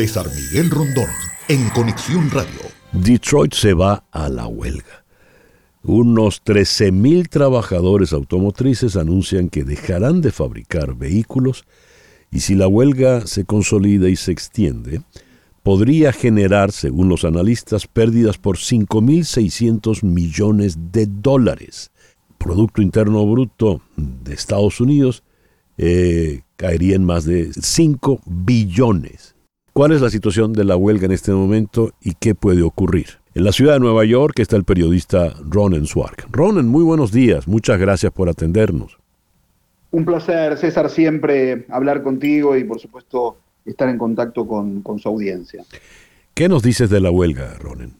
César Miguel Rondón, en Conexión Radio. Detroit se va a la huelga. Unos 13.000 trabajadores automotrices anuncian que dejarán de fabricar vehículos y si la huelga se consolida y se extiende, podría generar, según los analistas, pérdidas por 5.600 millones de dólares. Producto Interno Bruto de Estados Unidos eh, caería en más de 5 billones. ¿Cuál es la situación de la huelga en este momento y qué puede ocurrir? En la ciudad de Nueva York está el periodista Ronen Swark. Ronen, muy buenos días. Muchas gracias por atendernos. Un placer, César, siempre hablar contigo y, por supuesto, estar en contacto con, con su audiencia. ¿Qué nos dices de la huelga, Ronen?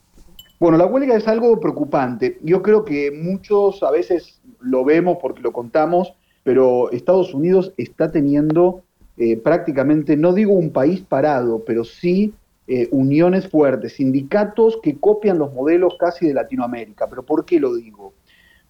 Bueno, la huelga es algo preocupante. Yo creo que muchos a veces lo vemos porque lo contamos, pero Estados Unidos está teniendo eh, prácticamente, no digo un país parado, pero sí eh, uniones fuertes, sindicatos que copian los modelos casi de Latinoamérica. ¿Pero por qué lo digo?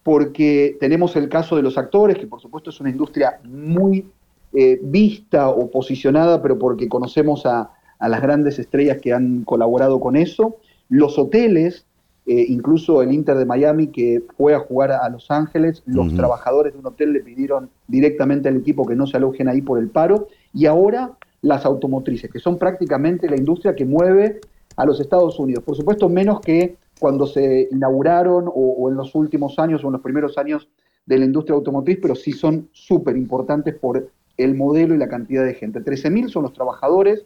Porque tenemos el caso de los actores, que por supuesto es una industria muy eh, vista o posicionada, pero porque conocemos a, a las grandes estrellas que han colaborado con eso. Los hoteles, eh, incluso el Inter de Miami que fue a jugar a Los Ángeles, los trabajadores de un hotel le pidieron directamente al equipo que no se alojen ahí por el paro, y ahora las automotrices, que son prácticamente la industria que mueve a los Estados Unidos. Por supuesto, menos que cuando se inauguraron o, en los últimos años o en los primeros años de la industria automotriz, pero sí son súper importantes por el modelo y la cantidad de gente. 13.000 son los trabajadores,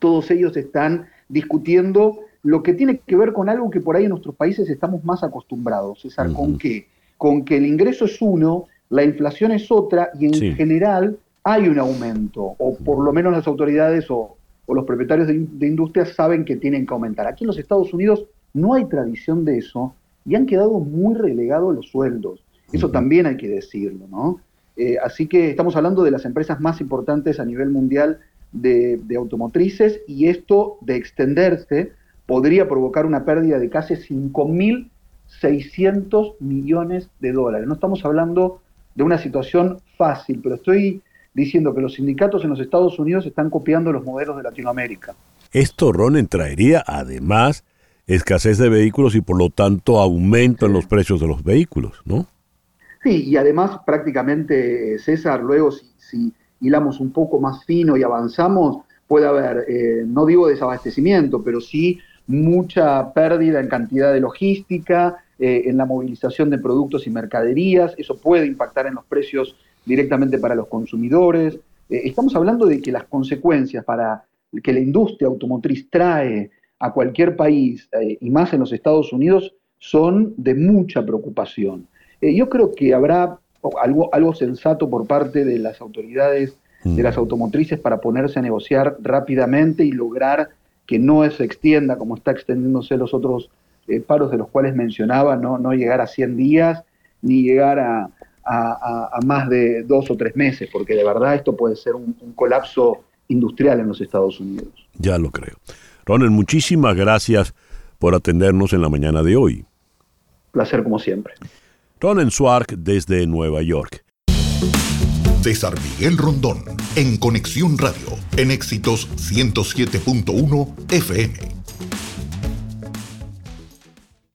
todos ellos están discutiendo lo que tiene que ver con algo que por ahí en nuestros países estamos más acostumbrados, César, ¿con qué? Con que el ingreso es uno, la inflación es otra y en general hay un aumento, o por lo menos las autoridades o, los propietarios de, de industrias saben que tienen que aumentar. Aquí en los Estados Unidos no hay tradición de eso y han quedado muy relegados los sueldos. Eso también hay que decirlo, ¿no? Eh, así que estamos hablando de las empresas más importantes a nivel mundial de, de automotrices y esto de extenderse podría provocar una pérdida de casi 5.600 millones de dólares. No estamos hablando de una situación fácil, pero estoy diciendo que los sindicatos en los Estados Unidos están copiando los modelos de Latinoamérica. Esto, Ronen, traería además escasez de vehículos y por lo tanto aumento en los precios de los vehículos, ¿no? Sí, y además prácticamente, César, luego si, hilamos un poco más fino y avanzamos, puede haber, eh, no digo desabastecimiento, pero sí mucha pérdida en cantidad de logística, eh, en la movilización de productos y mercaderías, eso puede impactar en los precios directamente para los consumidores. Eh, estamos hablando de que las consecuencias para que la industria automotriz trae a cualquier país eh, y más en los Estados Unidos son de mucha preocupación. yo creo que habrá algo, algo sensato por parte de las autoridades de mm. las automotrices para ponerse a negociar rápidamente y lograr que no se extienda como está extendiéndose los otros eh, paros de los cuales mencionaba, no, no llegar a 100 días ni llegar a, más de dos o tres meses, porque de verdad esto puede ser un, colapso industrial en los Estados Unidos. Ya lo creo. Ronald, muchísimas gracias por atendernos en la mañana de hoy. Placer como siempre. Ronen Swark desde Nueva York. César Miguel Rondón, en Conexión Radio, en Éxitos 107.1 FM.